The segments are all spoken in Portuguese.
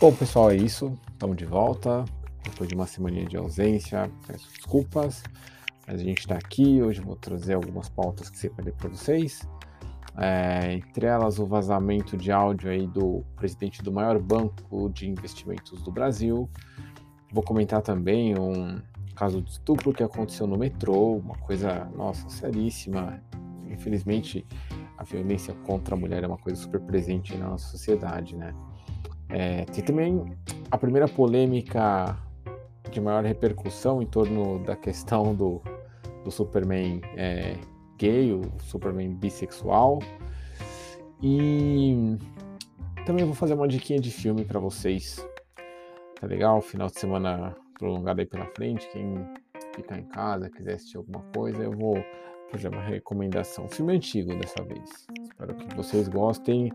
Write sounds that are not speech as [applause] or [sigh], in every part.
Bom, pessoal, é isso. Estamos de volta. Depois de uma semana de ausência, peço desculpas. Mas a gente está aqui. Hoje vou trazer algumas pautas que separei para vocês. É, entre elas, o vazamento de áudio aí do presidente do maior banco de investimentos do Brasil. Vou comentar também um caso de estupro que aconteceu no metrô, uma coisa, nossa, seríssima. Infelizmente, a violência contra a mulher é uma coisa super presente na nossa sociedade, né? É, tem também a primeira polêmica de maior repercussão em torno da questão do, do Superman é, gay, o Superman bissexual. E também vou fazer uma diquinha de filme para vocês. Tá legal? Final de semana prolongado aí pela frente. Quem ficar em casa, quiser assistir alguma coisa, eu vou fazer uma recomendação. Filme antigo dessa vez. Espero que vocês gostem.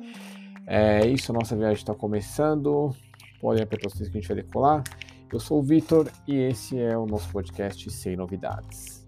É isso, nossa viagem está começando. Podem apertar os que a gente vai decolar. Eu sou o Vitor e esse é o nosso podcast Sem Novidades.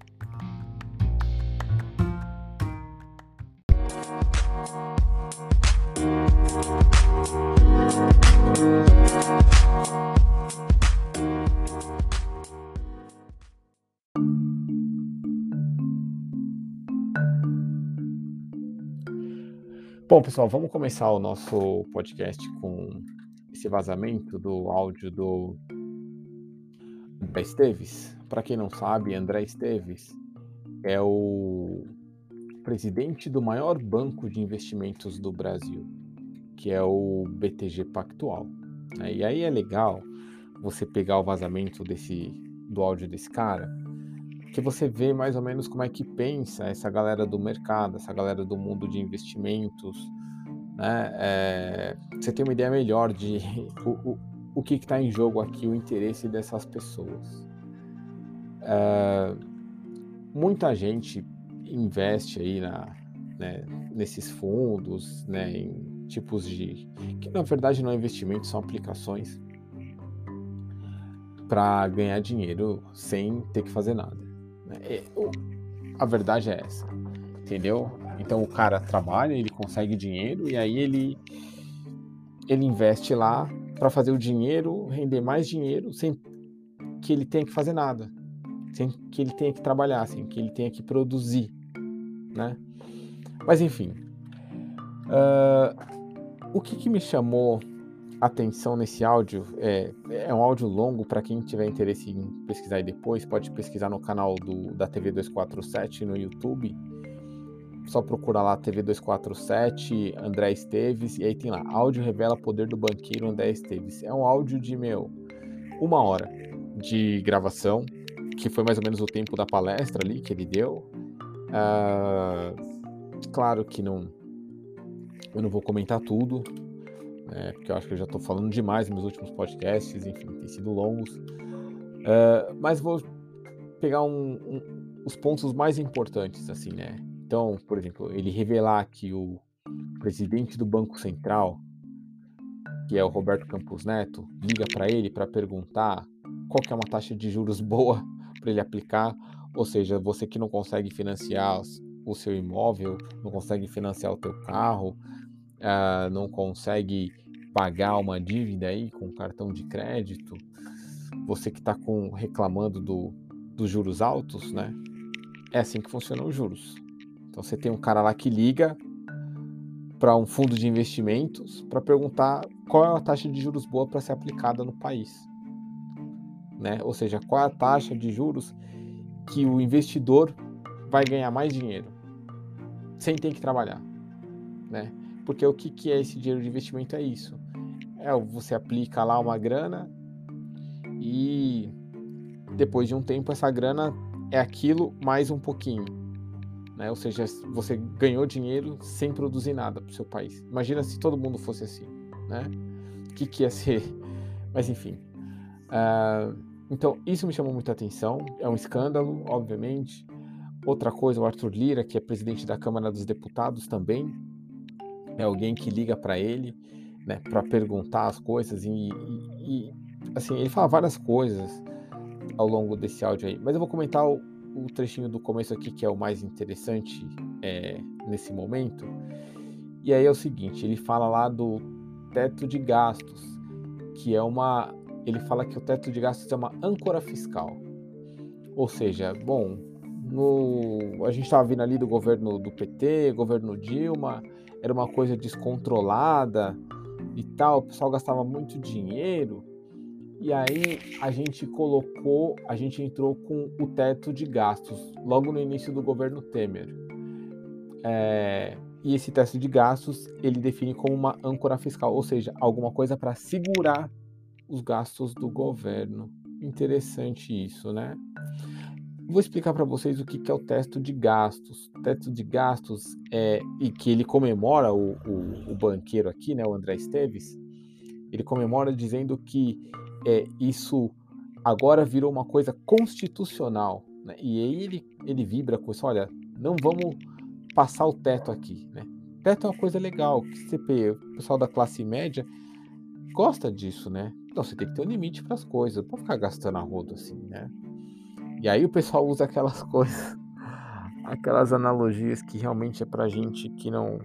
Bom, pessoal, vamos começar o nosso podcast com esse vazamento do áudio do André Esteves. Para quem não sabe, André Esteves é o presidente do maior banco de investimentos do Brasil, que é o BTG Pactual. Né? E aí é legal você pegar o vazamento desse do áudio desse cara que você vê mais ou menos como é que pensa essa galera do mercado, essa galera do mundo de investimentos, né? É, você tem uma ideia melhor de [laughs] o, o, o que está em jogo aqui, o interesse dessas pessoas. É, muita gente investe aí na, né, nesses fundos, né, em tipos de que na verdade não é investimento, são aplicações para ganhar dinheiro sem ter que fazer nada. É, a verdade é essa, entendeu? Então o cara trabalha, ele consegue dinheiro e aí ele ele investe lá para fazer o dinheiro render mais dinheiro sem que ele tenha que fazer nada, sem que ele tenha que trabalhar, sem que ele tenha que produzir, né? Mas enfim, uh, o que, que me chamou atenção nesse áudio. É, é um áudio longo para quem tiver interesse em pesquisar aí depois, pode pesquisar no canal do, da TV 247 no YouTube. Só procura lá TV 247 André Esteves e aí tem lá áudio revela poder do banqueiro André Esteves. É um áudio de meu uma hora de gravação, que foi mais ou menos o tempo da palestra ali que ele deu. Uh, claro que não eu não vou comentar tudo, né, porque eu acho que eu já estou falando demais nos meus últimos podcasts, enfim, tem sido longos. Uh, mas vou pegar um, um, os pontos mais importantes, assim, né? Então, por exemplo, ele revelar que o presidente do Banco Central, que é o Roberto Campos Neto, liga para ele para perguntar qual que é uma taxa de juros [laughs] boa para ele aplicar, ou seja, você que não consegue financiar o seu imóvel, não consegue financiar o teu carro, uh, não consegue pagar uma dívida aí com cartão de crédito, você que está reclamando do, dos juros altos, né? É assim que funcionam os juros. Então você tem um cara lá que liga para um fundo de investimentos para perguntar qual é a taxa de juros boa para ser aplicada no país. Né? Ou seja, qual é a taxa de juros que o investidor vai ganhar mais dinheiro sem ter que trabalhar, né? Porque o que, que é esse dinheiro de investimento? É isso. É, você aplica lá uma grana e depois de um tempo essa grana é aquilo mais um pouquinho. Né? Ou seja, você ganhou dinheiro sem produzir nada para o seu país. Imagina se todo mundo fosse assim. Né? O que, que ia ser? [laughs] Mas enfim. Uh, então, isso me chamou muita atenção. É um escândalo, obviamente. Outra coisa, o Arthur Lira, que é presidente da Câmara dos Deputados também, é alguém que liga para ele, né, para perguntar as coisas e, e, e, assim ele fala várias coisas ao longo desse áudio aí, mas eu vou comentar o, o trechinho do começo aqui que é o mais interessante é, nesse momento. E aí é o seguinte, ele fala lá do teto de gastos que é uma. Ele fala que o teto de gastos é uma âncora fiscal. Ou seja, bom, no, a gente estava vindo ali do governo do PT, governo Dilma, era uma coisa descontrolada e tal, o pessoal gastava muito dinheiro. E aí a gente colocou, a gente entrou com o teto de gastos logo no início do governo Temer. É, e esse teto de gastos ele define como uma âncora fiscal, ou seja, alguma coisa para segurar os gastos do governo. Interessante isso, né? Vou explicar para vocês o que, é o teto de gastos. O teto de gastos é e que ele comemora o, o, o banqueiro aqui, né, o André Esteves. Ele comemora dizendo que é, isso agora virou uma coisa constitucional. Né? E aí ele, ele vibra com isso: olha, não vamos passar o teto aqui. Né? Teto é uma coisa legal, que CP, o pessoal da classe média gosta disso, né? Então você tem que ter um limite para as coisas, não pode ficar gastando a rodo assim, né? E aí o pessoal usa aquelas [laughs] coisas, aquelas analogias que realmente é pra gente que não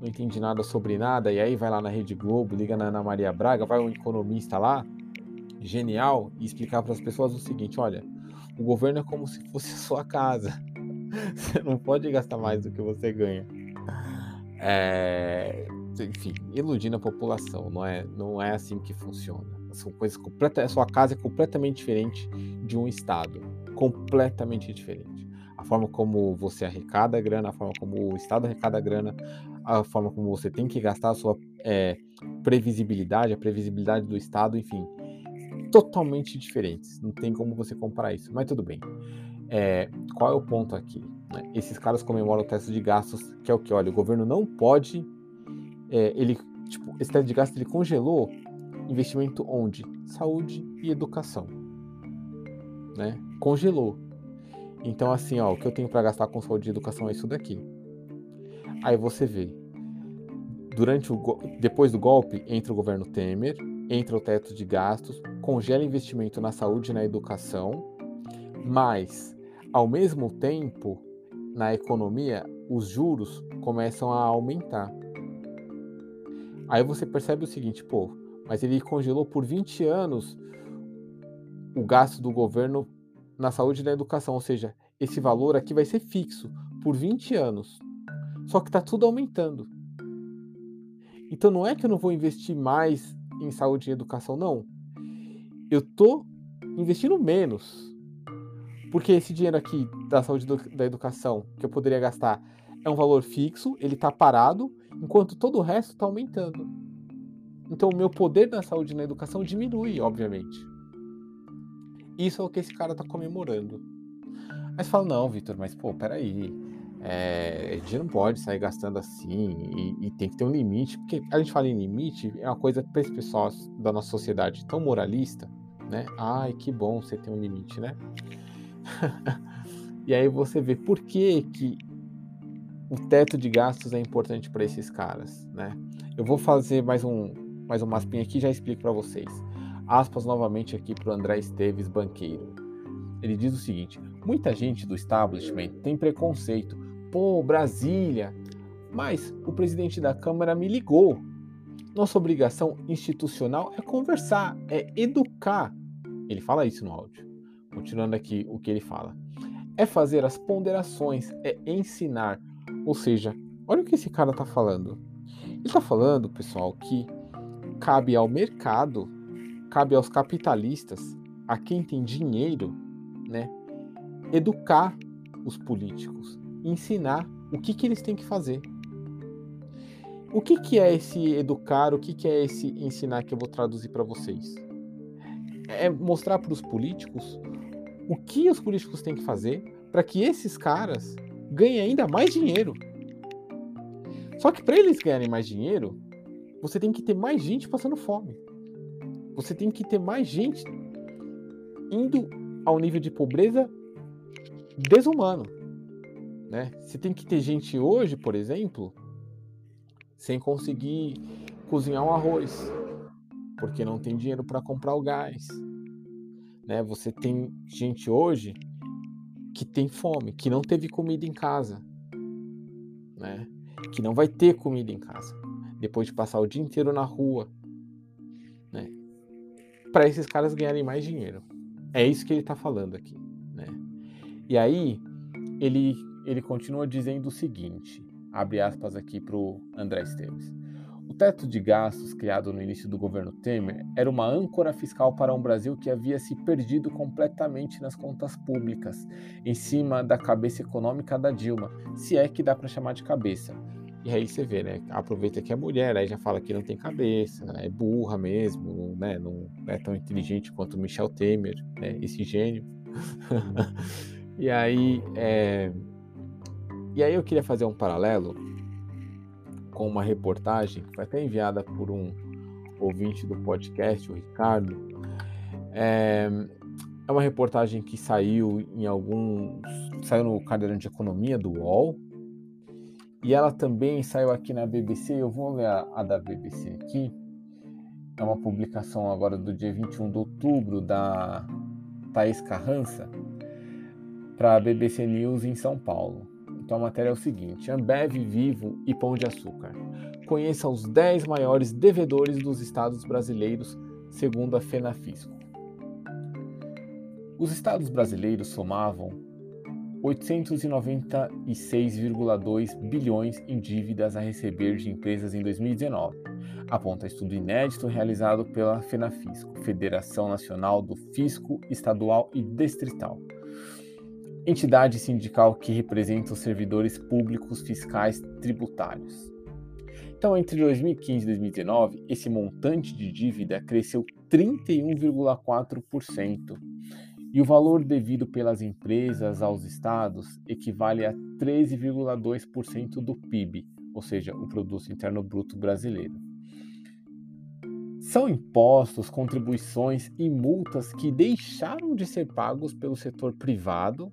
não entende nada sobre nada, e aí vai lá na Rede Globo, liga na Ana Maria Braga, vai um economista lá, genial, e explicar para as pessoas o seguinte: olha, o governo é como se fosse a sua casa. [laughs] Você não pode gastar mais do que você ganha. É, enfim, iludindo a população, não é, não é assim que funciona. São coisas completas. A sua casa é completamente diferente de um estado, completamente diferente. A forma como você arrecada a grana, a forma como o estado arrecada a grana, a forma como você tem que gastar a sua é, previsibilidade, a previsibilidade do estado, enfim, totalmente diferentes. Não tem como você comparar isso. Mas tudo bem. É, qual é o ponto aqui? Né? Esses caras comemoram o teto de gastos, que é o que? Olha, o governo não pode. É, ele, tipo, esse teto de gastos ele congelou investimento onde? Saúde e educação. Né? Congelou. Então, assim, ó, o que eu tenho para gastar com saúde e educação é isso daqui. Aí você vê. Durante o depois do golpe, entra o governo Temer, entra o teto de gastos, congela investimento na saúde e na educação, mas, ao mesmo tempo, na economia, os juros começam a aumentar. Aí você percebe o seguinte, pô, mas ele congelou por 20 anos o gasto do governo na saúde e na educação, ou seja, esse valor aqui vai ser fixo por 20 anos. Só que está tudo aumentando. Então não é que eu não vou investir mais em saúde e educação, não. Eu tô investindo menos. Porque esse dinheiro aqui da saúde e da educação que eu poderia gastar é um valor fixo, ele está parado, enquanto todo o resto está aumentando. Então, o meu poder na saúde e na educação diminui, obviamente. Isso é o que esse cara está comemorando. Mas fala, não, Vitor, mas pô, peraí. É, a gente não pode sair gastando assim e, e, tem que ter um limite, porque a gente fala em limite, é uma coisa para esse pessoal da nossa sociedade tão moralista, né? Ai, que bom você ter um limite, né? [laughs] e aí você vê por que, que o teto de gastos é importante para esses caras, né? Eu vou fazer mais um, mais um maspinha aqui já explico para vocês. Aspas novamente aqui para o André Esteves, banqueiro. Ele diz o seguinte: muita gente do establishment tem preconceito. Pô, Brasília. Mas o presidente da Câmara me ligou. Nossa obrigação institucional é conversar, é educar. Ele fala isso no áudio. Continuando aqui o que ele fala. É fazer as ponderações, é ensinar. Ou seja, olha o que esse cara está falando. Ele está falando, pessoal, que cabe ao mercado, cabe aos capitalistas, a quem tem dinheiro, né, educar os políticos, ensinar o que, que eles têm que fazer. O que, que é esse educar, o que, que é esse ensinar que eu vou traduzir para vocês? É mostrar para os políticos o que os políticos têm que fazer para que esses caras ganhem ainda mais dinheiro. Só que para eles ganharem mais dinheiro, você tem que ter mais gente passando fome. Você tem que ter mais gente indo ao nível de pobreza desumano. Né? Você tem que ter gente hoje, por exemplo, sem conseguir cozinhar um arroz, porque não tem dinheiro para comprar o gás. Né? Você tem gente hoje que tem fome, que não teve comida em casa, né? que não vai ter comida em casa depois de passar o dia inteiro na rua. né? Para esses caras ganharem mais dinheiro. É isso que ele está falando aqui, né? E aí ele ele continua dizendo o seguinte, abre aspas aqui para o André Esteves. O teto de gastos criado no início do governo Temer era uma âncora fiscal para um Brasil que havia se perdido completamente nas contas públicas, em cima da cabeça econômica da Dilma, se é que dá para chamar de cabeça. E aí você vê, né? Aproveita que é mulher, aí já fala que não tem cabeça, é burra mesmo, né? Não é tão inteligente quanto Michel Temer, né? esse gênio. [laughs] e aí, é... e aí eu queria fazer um paralelo com uma reportagem que foi até enviada por um ouvinte do podcast, o Ricardo. É, é uma reportagem que saiu em alguns. saiu no caderno de economia do UOL. E ela também saiu aqui na BBC. Eu vou ler a, a da BBC aqui. É uma publicação agora do dia 21 de outubro da Thaís Carrança para a BBC News em São Paulo. Então a matéria é o seguinte: Ambev, Vivo e Pão de Açúcar. Conheça os 10 maiores devedores dos estados brasileiros, segundo a FENAFISCO. Os estados brasileiros somavam 896,2 bilhões em dívidas a receber de empresas em 2019, aponta estudo inédito realizado pela FENAFISCO, Federação Nacional do Fisco Estadual e Distrital entidade sindical que representa os servidores públicos fiscais tributários. Então, entre 2015 e 2019, esse montante de dívida cresceu 31,4%, e o valor devido pelas empresas aos estados equivale a 13,2% do PIB, ou seja, o produto interno bruto brasileiro. São impostos, contribuições e multas que deixaram de ser pagos pelo setor privado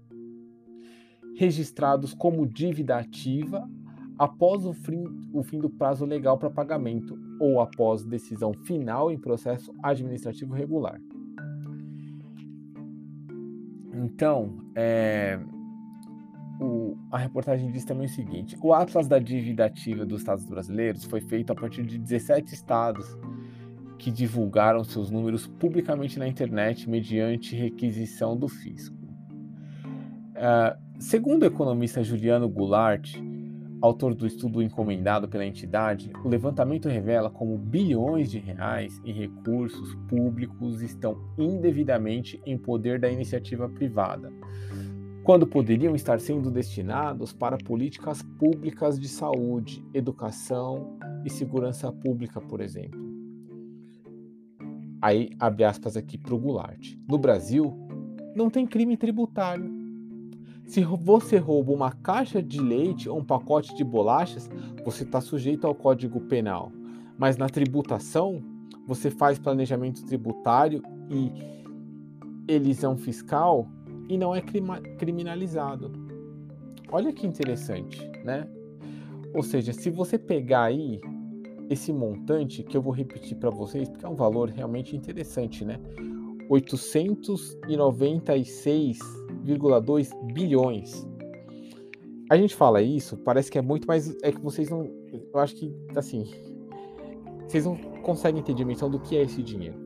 registrados como dívida ativa após o fim, o fim do prazo legal para pagamento ou após decisão final em processo administrativo regular. Então, é, o, a reportagem diz também o seguinte: o Atlas da Dívida Ativa dos Estados Brasileiros foi feito a partir de 17 estados que divulgaram seus números publicamente na internet mediante requisição do fisco. Uh, Segundo o economista Juliano Goulart, autor do estudo encomendado pela entidade, o levantamento revela como bilhões de reais em recursos públicos estão indevidamente em poder da iniciativa privada, quando poderiam estar sendo destinados para políticas públicas de saúde, educação e segurança pública, por exemplo. Aí, abre aspas aqui para o Goulart. No Brasil, não tem crime tributário se você rouba uma caixa de leite ou um pacote de bolachas, você está sujeito ao Código Penal. Mas na tributação, você faz planejamento tributário e elisão fiscal e não é criminalizado. Olha que interessante, né? Ou seja, se você pegar aí esse montante que eu vou repetir para vocês, porque é um valor realmente interessante, né? 896,2 bilhões. A gente fala isso, parece que é muito, mas é que vocês não. Eu acho que, assim. Vocês não conseguem ter dimensão do que é esse dinheiro.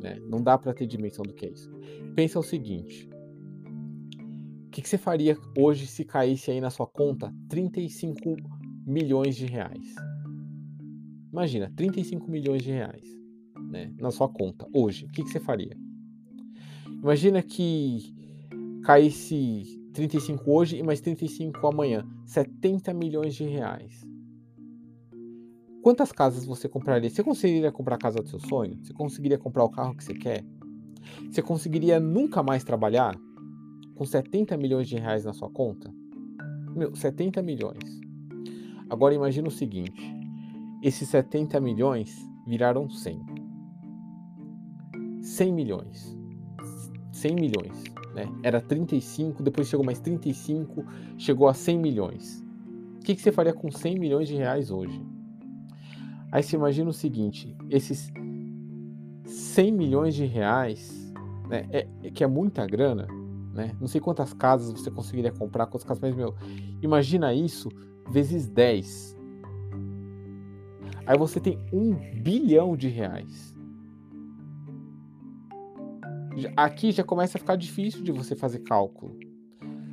Né? Não dá para ter dimensão do que é isso. Pensa o seguinte: o que, que você faria hoje se caísse aí na sua conta 35 milhões de reais? Imagina, 35 milhões de reais né, na sua conta hoje. O que, que você faria? Imagina que caísse 35 hoje e mais 35 amanhã, 70 milhões de reais. Quantas casas você compraria? Você conseguiria comprar a casa do seu sonho? Você conseguiria comprar o carro que você quer? Você conseguiria nunca mais trabalhar com 70 milhões de reais na sua conta? Meu, 70 milhões. Agora imagina o seguinte: esses 70 milhões viraram 100. 100 milhões. 100 milhões, né? Era 35, depois chegou mais 35, chegou a 100 milhões. O que, que você faria com 100 milhões de reais hoje? Aí você imagina o seguinte, esses 100 milhões de reais, né, é, é, que é muita grana, né? Não sei quantas casas você conseguiria comprar, quantas casas, mas, meu, imagina isso vezes 10. Aí você tem um bilhão de reais. Aqui já começa a ficar difícil de você fazer cálculo.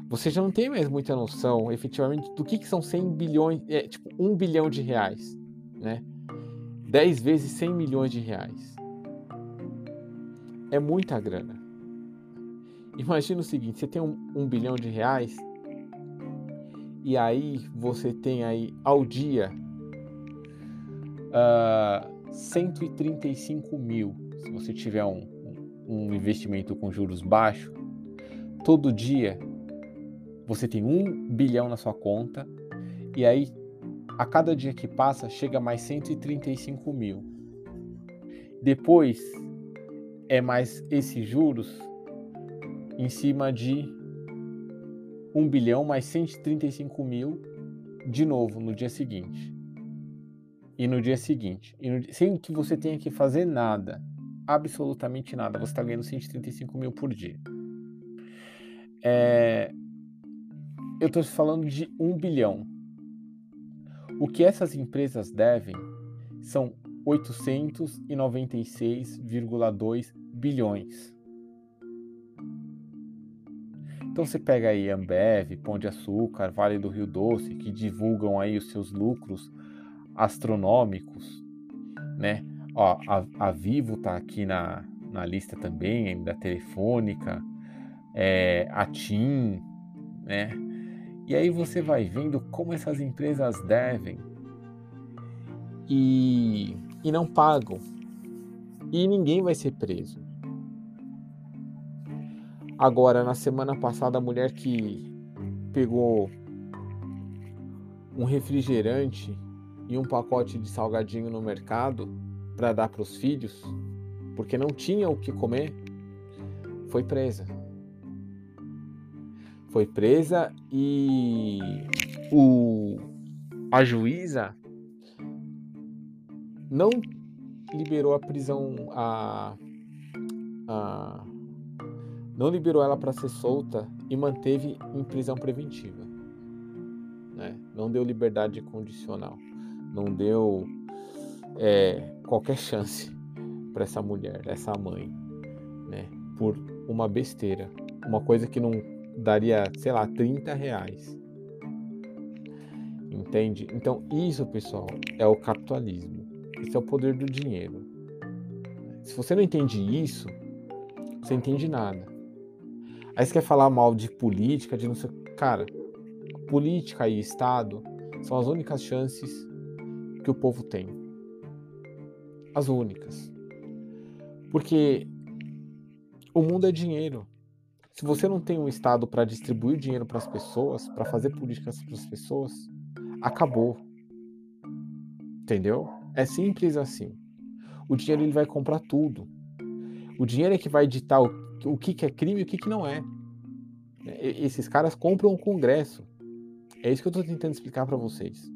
Você já não tem mais muita noção, efetivamente, do que, que são 100 bilhões, é, tipo, 1 bilhão de reais, né? 10 vezes 100 milhões de reais. É muita grana. Imagina o seguinte, você tem um, um bilhão de reais e aí você tem aí ao dia uh, ah, 135 mil, se você tiver um, um investimento com juros baixos, todo dia você tem um bilhão na sua conta e aí a cada dia que passa chega mais 135 mil. Depois é mais esses juros em cima de 1 bilhão mais 135 mil de novo no dia seguinte. E no dia seguinte. No, sem que você tenha que fazer nada. Absolutamente nada. Você está ganhando 135 mil por dia. É, eu estou falando de 1 bilhão. O que essas empresas devem são 896,2 bilhões. Então você pega aí Ambev, Pão de Açúcar, Vale do Rio Doce, que divulgam aí os seus lucros astronômicos, né? Ó, a, a Vivo tá aqui na, na lista também, da Telefônica, é, a TIM, né? E aí você vai vendo como essas empresas devem e, e não pagam. E ninguém vai ser preso. Agora, na semana passada, a mulher que pegou um refrigerante e um pacote de salgadinho no mercado para dar para os filhos, porque não tinha o que comer, foi presa. Foi presa e o a juíza não liberou a prisão a, a não liberou ela para ser solta e manteve em prisão preventiva. Né? Não deu liberdade condicional, não deu é, qualquer chance para essa mulher, essa mãe, né? por uma besteira, uma coisa que não daria, sei lá, 30 reais. Entende? Então, isso, pessoal, é o capitalismo. Isso é o poder do dinheiro. Se você não entende isso, você entende nada. Aí você quer falar mal de política, de não sei. Cara, política e Estado são as únicas chances que o povo tem. As únicas. Porque o mundo é dinheiro. Se você não tem um Estado para distribuir dinheiro para as pessoas, para fazer políticas para as pessoas, acabou. Entendeu? É simples assim. O dinheiro ele vai comprar tudo. O dinheiro é que vai ditar o o que, que é crime e o que, que não é. Esses caras compram o Congresso. É isso que eu estou tentando explicar para vocês.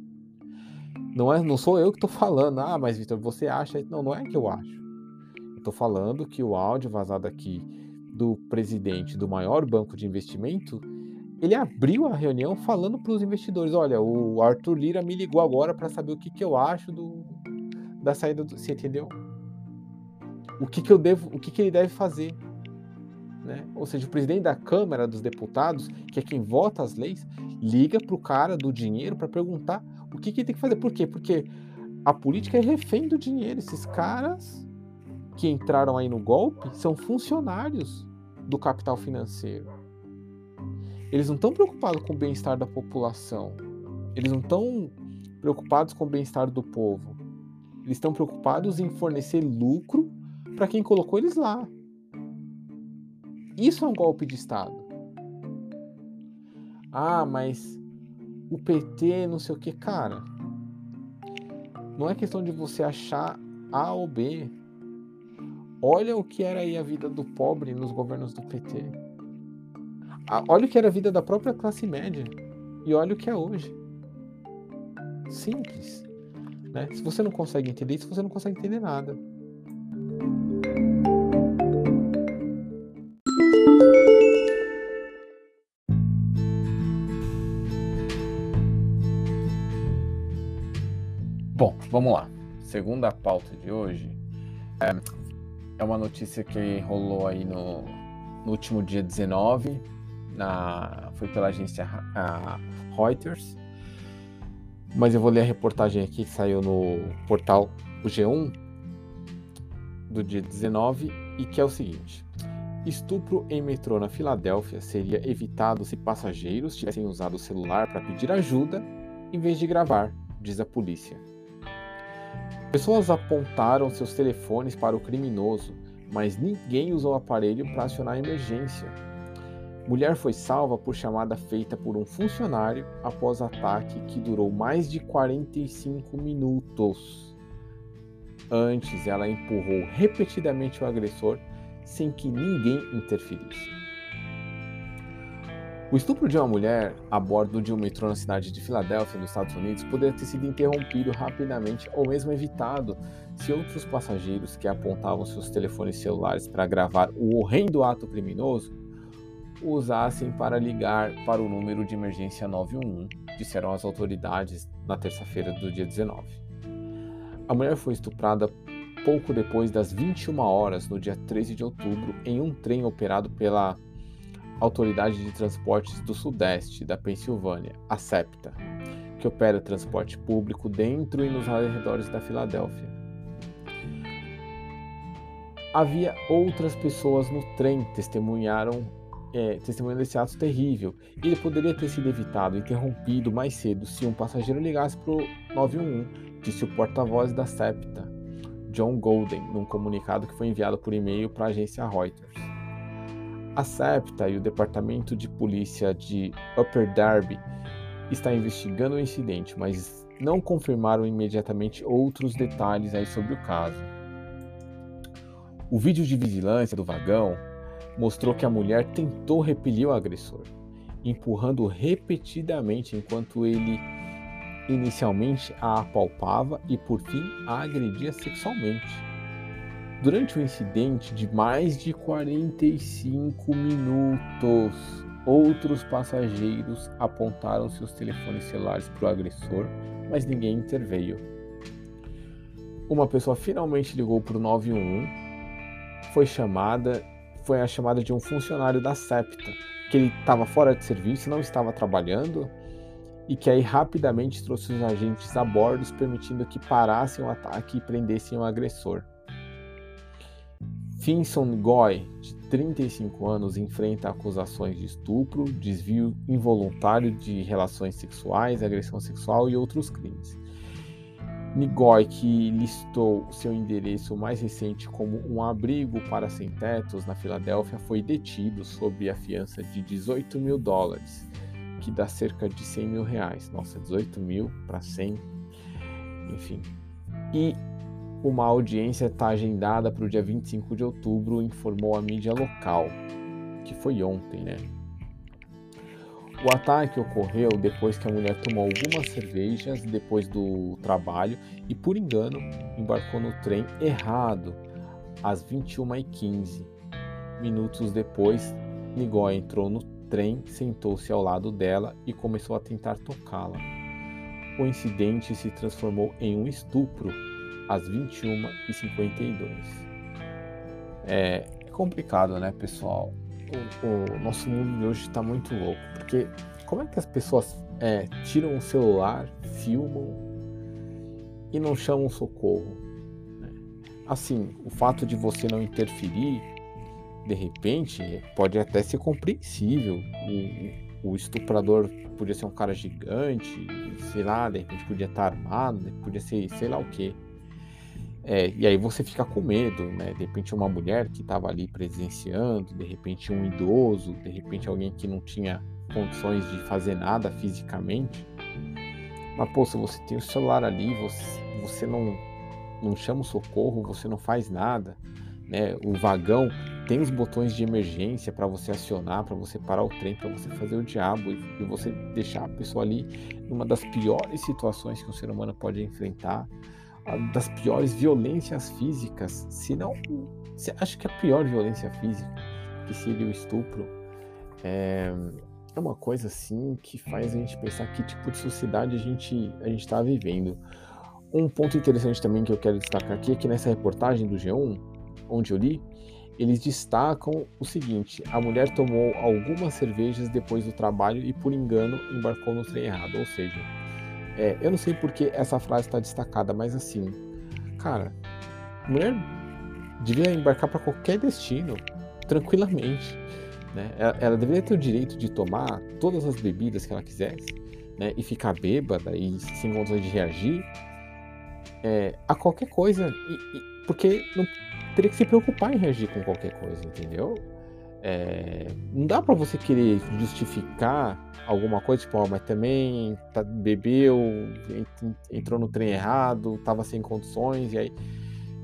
Não, é, não sou eu que estou falando. Ah, mas Vitor, você acha? Não, não é que eu acho. Estou falando que o áudio vazado aqui do presidente do maior banco de investimento, ele abriu a reunião falando para os investidores: olha, o Arthur Lira me ligou agora para saber o que, que eu acho do, da saída do. Você entendeu? O que, que eu devo, o que, que ele deve fazer? né? Ou seja, o presidente da Câmara dos Deputados, que é quem vota as leis, liga para o cara do dinheiro para perguntar o que, que tem que fazer. Por quê? Porque a política é refém do dinheiro. Esses caras que entraram aí no golpe são funcionários do capital financeiro. Eles não estão preocupados com o bem-estar da população. Eles não estão preocupados com o bem-estar do povo. Eles estão preocupados em fornecer lucro para quem colocou eles lá. Isso é um golpe de Estado. Ah, mas o PT, não sei o que, cara. Não é questão de você achar A ou B. Olha o que era aí a vida do pobre nos governos do PT. Ah, olha o que era a vida da própria classe média. E olha o que é hoje. Simples. Né? Se você não consegue entender isso, você não consegue entender nada. Vamos lá. Segunda pauta de hoje é é uma notícia que rolou aí no, no último dia 19, na, foi pela agência Reuters. Mas eu vou ler a reportagem aqui que saiu no portal o G1 do dia 19 e que é o seguinte: Estupro em metrô na Filadélfia seria evitado se passageiros tivessem usado o celular para pedir ajuda em vez de gravar, diz a polícia. Pessoas apontaram seus telefones para o criminoso, mas ninguém usou o aparelho para acionar a emergência. Mulher foi salva por chamada feita por um funcionário após ataque que durou mais de 45 minutos. Antes, ela empurrou repetidamente o agressor sem que ninguém interferisse. O estupro de uma mulher a bordo de um metrô na cidade de Filadélfia, nos Estados Unidos, poderia ter sido interrompido rapidamente ou mesmo evitado se outros passageiros que apontavam seus telefones celulares para gravar o horrendo ato criminoso usassem para ligar para o número de emergência 911, disseram as autoridades na terça-feira do dia 19. A mulher foi estuprada pouco depois das 21 horas, no dia 13 de outubro, em um trem operado pela Autoridade de Transportes do Sudeste da Pensilvânia, a SEPTA, que opera transporte público dentro e nos arredores da Filadélfia. Havia outras pessoas no trem testemunharam é, testemunhando esse ato terrível. Ele poderia ter sido evitado, interrompido mais cedo se um passageiro ligasse para o 911, disse o porta-voz da SEPTA, John Golden, num comunicado que foi enviado por e-mail para a agência Reuters. A SEPTA e o Departamento de Polícia de Upper Darby está investigando o incidente, mas não confirmaram imediatamente outros detalhes aí sobre o caso. O vídeo de vigilância do vagão mostrou que a mulher tentou repelir o agressor, empurrando repetidamente enquanto ele Inicialmente a apalpava e por fim a agredia sexualmente. Durante o incidente de mais de 45 minutos, outros passageiros apontaram seus telefones celulares para o agressor, mas ninguém interveio. Uma pessoa finalmente ligou para o 911. Foi chamada, foi a chamada de um funcionário da SEPTA, que ele estava fora de serviço, não estava trabalhando e que aí rapidamente trouxe os agentes a bordo, permitindo que parassem o ataque e prendessem o agressor. Finson Goy, de 35 anos, enfrenta acusações de estupro, desvio involuntário de relações sexuais, agressão sexual e outros crimes. Nigoy, que listou seu endereço mais recente como um abrigo para sem-tetos na Filadélfia, foi detido sob a fiança de 18 mil dólares que dá cerca de 100 mil reais. Nossa, 18 mil para 100, enfim. E uma audiência está agendada para o dia 25 de outubro, informou a mídia local, que foi ontem, né? O ataque ocorreu depois que a mulher tomou algumas cervejas depois do trabalho e, por engano, embarcou no trem errado às 21h15. Minutos depois, Nigói entrou no trem sentou-se ao lado dela e começou a tentar tocá-la. O incidente se transformou em um estupro às 21h52. É, é complicado, né, pessoal? O, o, nosso mundo de hoje está muito louco, porque como é que as pessoas é, tiram o celular, filmam e não chamam socorro? Assim, o fato de você não interferir de repente, pode até ser compreensível. O, o, estuprador podia ser um cara gigante, sei lá, de repente podia estar armado, podia ser sei lá o que. É, e aí você fica com medo, né? De repente uma mulher que estava ali presenciando, de repente um idoso, de repente alguém que não tinha condições de fazer nada fisicamente. Mas, pô, se você tem o celular ali, você, você não, não chama o socorro, você não faz nada, né? O vagão tem os botões de emergência para você acionar, para você parar o trem, para você fazer o diabo e, e, você deixar a pessoa ali numa das piores situações que um ser humano pode enfrentar, das piores violências físicas, se não, se, acho que a pior violência física, que seria o estupro, é, é uma coisa assim que faz a gente pensar que tipo de sociedade a gente a gente está vivendo. Um ponto interessante também que eu quero destacar aqui é que nessa reportagem do G1 onde eu li, eles destacam o seguinte: a mulher tomou algumas cervejas depois do trabalho e, por engano, embarcou no trem errado. Ou seja, é, eu não sei porque essa frase está destacada, mas assim, cara, mulher devia embarcar para qualquer destino, tranquilamente. Né? Ela, ela, deveria ter o direito de tomar todas as bebidas que ela quisesse né? e ficar bêbada e sem condições de reagir é, a qualquer coisa. E, e, porque não teria que se preocupar em reagir com qualquer coisa, entendeu? É, não dá para você querer justificar alguma coisa, tipo, mas também tá, bebeu, entrou no trem errado, tava sem condições, e aí,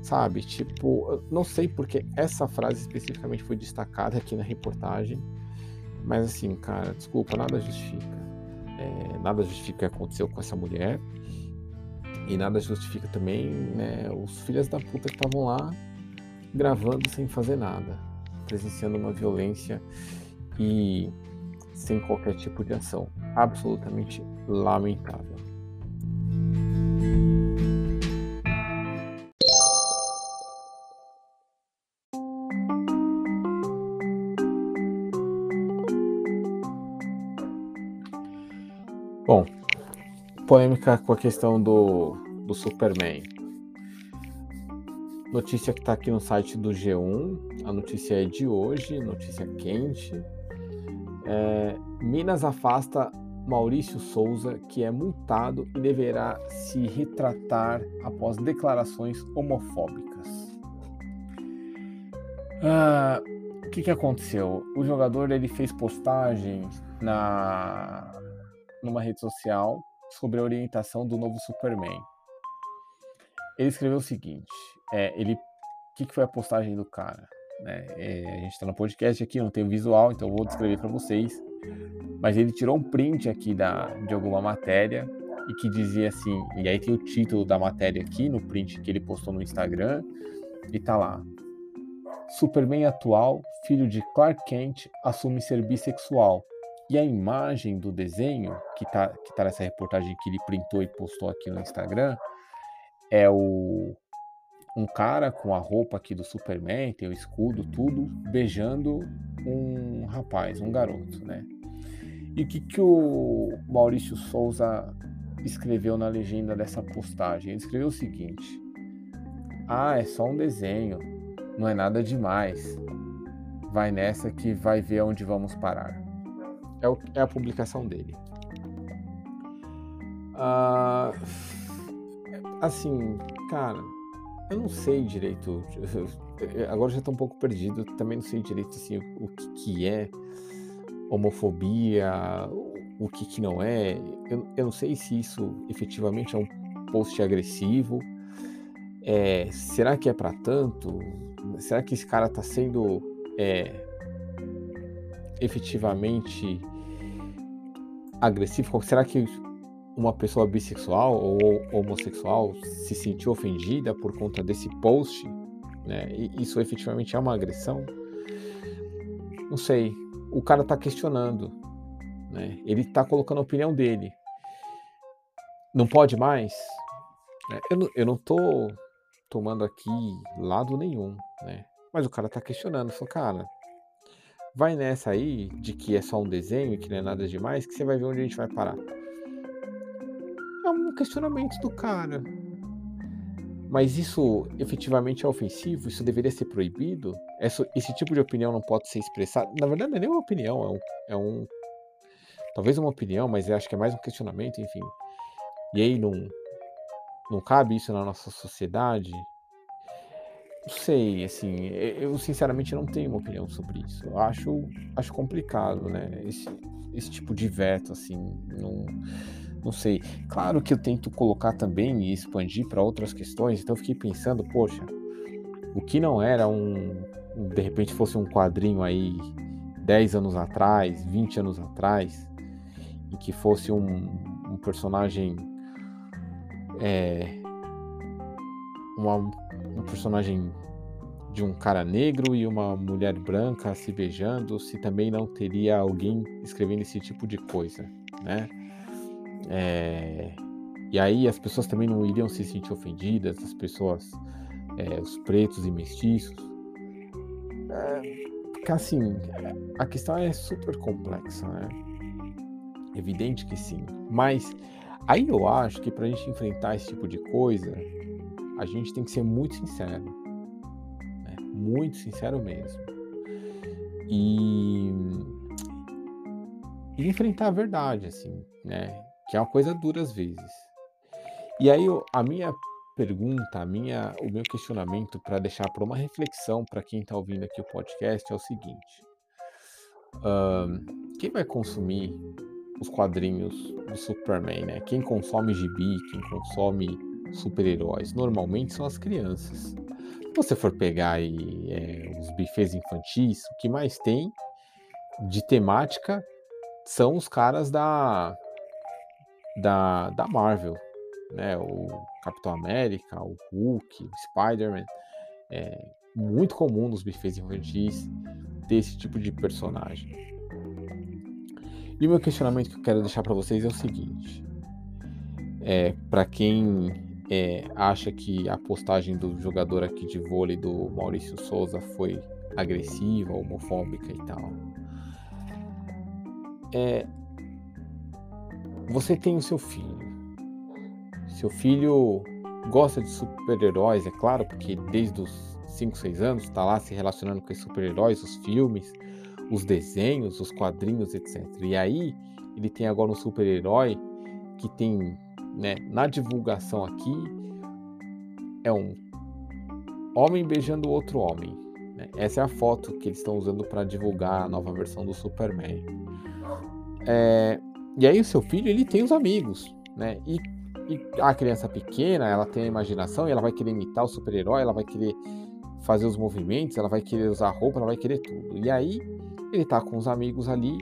sabe? Tipo, não sei porque essa frase especificamente foi destacada aqui na reportagem, mas assim, cara, desculpa, nada justifica. É, nada justifica o que aconteceu com essa mulher. E nada justifica também né, os filhos da puta que estavam lá gravando sem fazer nada, presenciando uma violência e sem qualquer tipo de ação. Absolutamente lamentável. Bom, polêmica com a questão do, do Superman. Notícia que está aqui no site do G1. A notícia é de hoje, notícia quente. É, Minas afasta Maurício Souza, que é multado e deverá se retratar após declarações homofóbicas. Ah, o que, que aconteceu? O jogador ele fez postagem na numa rede social sobre a orientação do novo Superman. Ele escreveu o seguinte: é, ele, o que, que foi a postagem do cara? Né? É, a gente está no podcast aqui, não tem visual, então eu vou descrever para vocês. Mas ele tirou um print aqui da, de alguma matéria e que dizia assim, e aí tem o título da matéria aqui no print que ele postou no Instagram e tá lá. Superman atual, filho de Clark Kent, assume ser bissexual. E a imagem do desenho, que tá, que tá nessa reportagem que ele printou e postou aqui no Instagram, é o um cara com a roupa aqui do Superman, tem o escudo, tudo, beijando um rapaz, um garoto, né? E o que, que o Maurício Souza escreveu na legenda dessa postagem? Ele escreveu o seguinte: Ah, é só um desenho, não é nada demais. Vai nessa que vai ver onde vamos parar. É, o, é a publicação dele. Ah, assim, cara, eu não sei direito. [laughs] Agora já estou um pouco perdido. Também não sei direito assim, o que, que é homofobia, o que, que não é. Eu, eu, não sei se isso efetivamente é um post agressivo. É, será que é para tanto? Será que esse cara está sendo é, efetivamente agressivo? Será que uma pessoa bissexual ou homossexual se sentiu ofendida por conta desse post, né? E isso efetivamente é uma agressão? Não sei. O cara tá questionando, né? Ele tá colocando a opinião dele. Não pode mais? Né? Eu, não, eu não tô tomando aqui lado nenhum, né? Mas o cara tá questionando, falou, cara, vai nessa aí de que é só um desenho, que não é nada demais, que você vai ver onde a gente vai parar um questionamento do cara. Mas isso efetivamente é ofensivo? Isso deveria ser proibido? Esse, esse tipo de opinião não pode ser expressado? Na verdade, não é nem uma opinião, é um, é um. Talvez uma opinião, mas acho que é mais um questionamento, enfim. E aí não, não cabe isso na nossa sociedade? Não sei, assim, eu sinceramente não tenho uma opinião sobre isso. Eu acho, acho complicado, né? Esse, esse tipo de veto, assim, não não sei. Claro que eu tento colocar também e expandir para outras questões, então eu fiquei pensando, poxa, o que não era um, de repente fosse um quadrinho aí 10 anos atrás, 20 anos atrás, e que fosse um, um personagem é, uma, um personagem de um cara negro e uma mulher branca se beijando, se também não teria alguém escrevendo esse tipo de coisa, né? É, e aí as pessoas também não iriam se sentir ofendidas, as pessoas, é, os pretos e mestiços, É, assim, a questão é super complexa, né? Evidente que sim. Mas aí eu acho que para a gente enfrentar esse tipo de coisa, a gente tem que ser muito sincero. Né? Muito sincero mesmo. E, e enfrentar a verdade, assim, né? Que é uma coisa dura às vezes. E aí a minha pergunta, a minha, o meu questionamento para deixar para uma reflexão para quem está ouvindo aqui o podcast é o seguinte: quem vai consumir os quadrinhos do Superman, né? Quem consome gibi, quem consome super-heróis, normalmente são as crianças. Se você for pegar aí é, os bufês infantis, o que mais tem de temática são os caras da da, da Marvel, né? O Capitão América, o Hulk, o Spider-Man. É muito comum nos bufês infantis ter esse tipo de personagem. E o meu questionamento que eu quero deixar para vocês é o seguinte: é, para quem é, acha que a postagem do jogador aqui de vôlei do Maurício Souza foi agressiva, homofóbica e tal, é, você tem o seu filho. Seu filho gosta de super-heróis, é claro, porque desde os 5, 6 anos está lá se relacionando com os super-heróis, os filmes, os desenhos, os quadrinhos, etc. E aí ele tem agora um super-herói que tem, né, na divulgação aqui, é um homem beijando outro homem. Né? Essa é a foto que eles estão usando para divulgar a nova versão do Superman. É, e aí o seu filho ele tem os amigos, né? E, e a criança pequena ela tem a imaginação e ela vai querer imitar o super-herói, ela vai querer fazer os movimentos, ela vai querer usar roupa, ela vai querer tudo. E aí ele tá com os amigos ali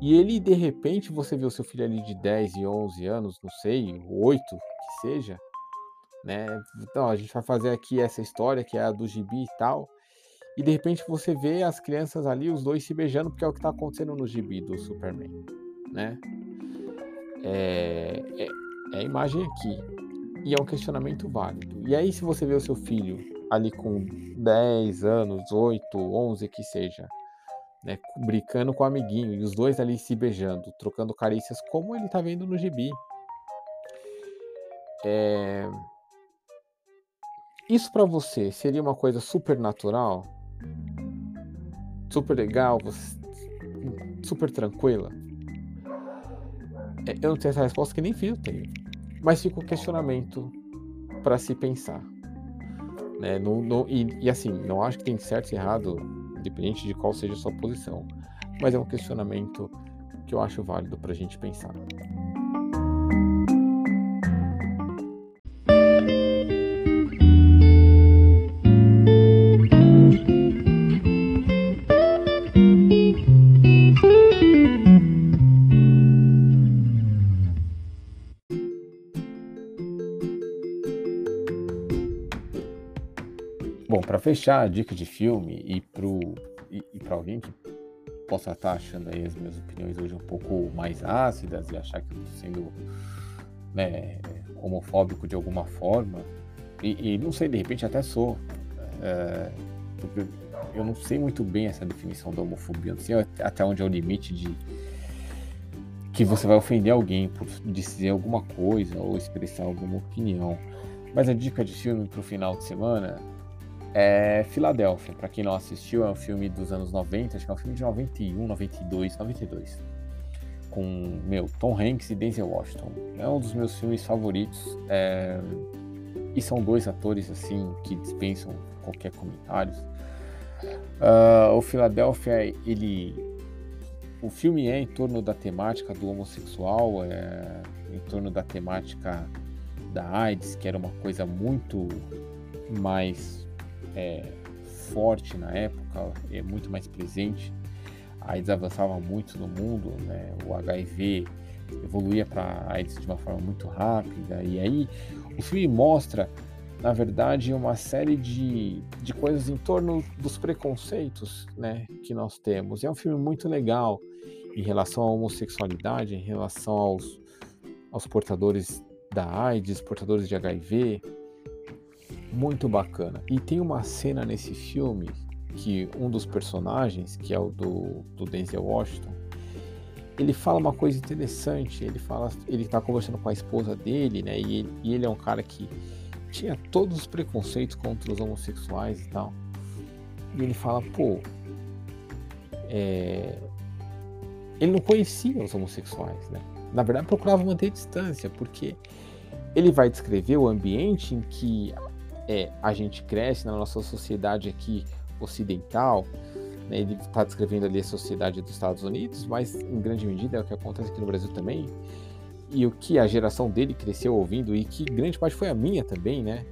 e ele de repente você vê o seu filho ali de 10 e 11 anos, não sei, 8 que seja, né? Então a gente vai fazer aqui essa história que é a do gibi e tal. E de repente você vê as crianças ali, os dois se beijando, porque é o que está acontecendo no gibi do Superman né? É, é, é a imagem aqui. E é um questionamento válido. E aí, se você vê o seu filho ali com 10 anos, 8, 11, que seja, né, brincando com o amiguinho, e os dois ali se beijando, trocando carícias, como ele tá vendo no gibi. É... Isso para você seria uma coisa super natural? Super legal? Super tranquila? É, eu não tenho essa resposta que nem filho tenho. Mas fica o questionamento para se pensar. Né? E, e, assim, não acho que tem certo e errado, independente de qual seja a sua posição. Mas é um questionamento que eu acho válido para a gente pensar. Fechar a dica de filme e pro e, e para alguém que possa estar tá achando aí as minhas opiniões hoje um pouco mais ácidas e achar que eu estou sendo né, homofóbico de alguma forma e, e, não sei de repente até sou é, eu não sei muito bem essa definição da homofobia, não sei até onde é o limite de que você vai ofender alguém por dizer alguma coisa ou expressar alguma opinião. Mas a dica de filme para o final de semana é Filadélfia, para quem não assistiu, é um filme dos anos 90, acho que é um filme de 91, 92, 92. Com, meu, Tom Hanks e Denzel Washington. É um dos meus filmes favoritos. É... E são dois atores, assim, que dispensam qualquer comentário. Uh, o Filadélfia, ele... O filme é em torno da temática do homossexual, é em torno da temática da AIDS, que era uma coisa muito mais é, forte na época, é muito mais presente. A AIDS avançava muito no mundo, né? o HIV evoluía para AIDS de uma forma muito rápida, e aí o filme mostra, na verdade, uma série de, de coisas em torno dos preconceitos né, que nós temos. é um filme muito legal em relação à homossexualidade, em relação aos, aos portadores da AIDS, portadores de HIV, muito bacana. E tem uma cena nesse filme que um dos personagens, que é o do, do Denzel Washington, ele fala uma coisa interessante. Ele fala, ele está conversando com a esposa dele, né? E ele, e ele, é um cara que tinha todos os preconceitos contra os homossexuais e tal. E ele fala, pô, é... ele não conhecia os homossexuais, né? Na verdade, procurava manter distância, porque ele vai descrever o ambiente em que é, a gente cresce na nossa sociedade aqui ocidental. Né? Ele está descrevendo ali a sociedade dos Estados Unidos, mas em grande medida é o que acontece aqui no Brasil também. E o que a geração dele cresceu ouvindo, e que grande parte foi a minha também, né?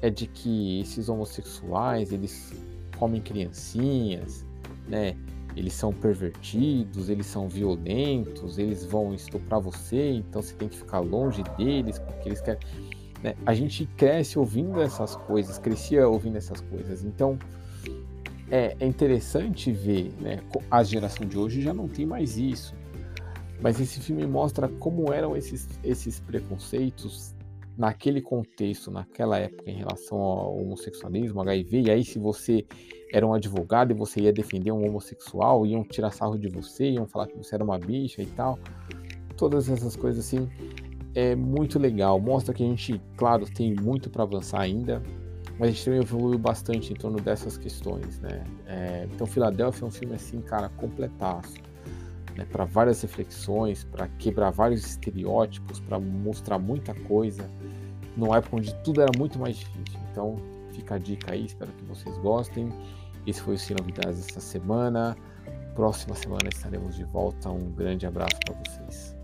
É de que esses homossexuais, eles comem criancinhas, né? Eles são pervertidos, eles são violentos, eles vão estuprar você, então você tem que ficar longe deles, porque eles querem. Né? A gente cresce ouvindo essas coisas, crescia ouvindo essas coisas. Então é, é interessante ver, né? A geração de hoje já não tem mais isso. Mas esse filme mostra como eram esses, esses preconceitos naquele contexto, naquela época, em relação ao homossexualismo, HIV. E aí, se você era um advogado e você ia defender um homossexual, iam tirar sarro de você, iam falar que você era uma bicha e tal. Todas essas coisas assim é muito legal. Mostra que a gente, claro, tem muito para avançar ainda, mas a gente também evoluiu bastante em torno dessas questões, né? É, então, Filadélfia é um filme assim, cara, completaço. Né, para várias reflexões, para quebrar vários estereótipos, para mostrar muita coisa, numa época onde tudo era muito mais difícil. Então, fica a dica aí, espero que vocês gostem. Esse foi o Cine Novidades dessa semana. Próxima semana estaremos de volta. Um grande abraço para vocês.